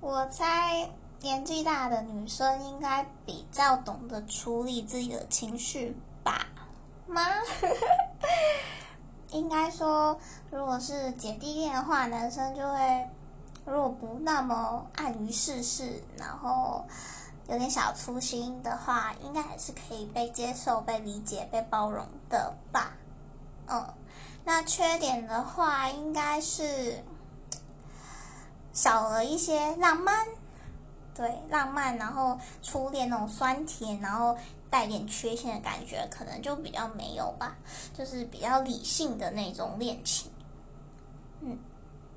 我猜年纪大的女生应该比较懂得处理自己的情绪吧？吗？应该说，如果是姐弟恋的话，男生就会如果不那么爱于世事，然后有点小粗心的话，应该还是可以被接受、被理解、被包容的吧？嗯，那缺点的话，应该是。少了一些浪漫，对浪漫，然后初恋那种酸甜，然后带点缺陷的感觉，可能就比较没有吧，就是比较理性的那种恋情。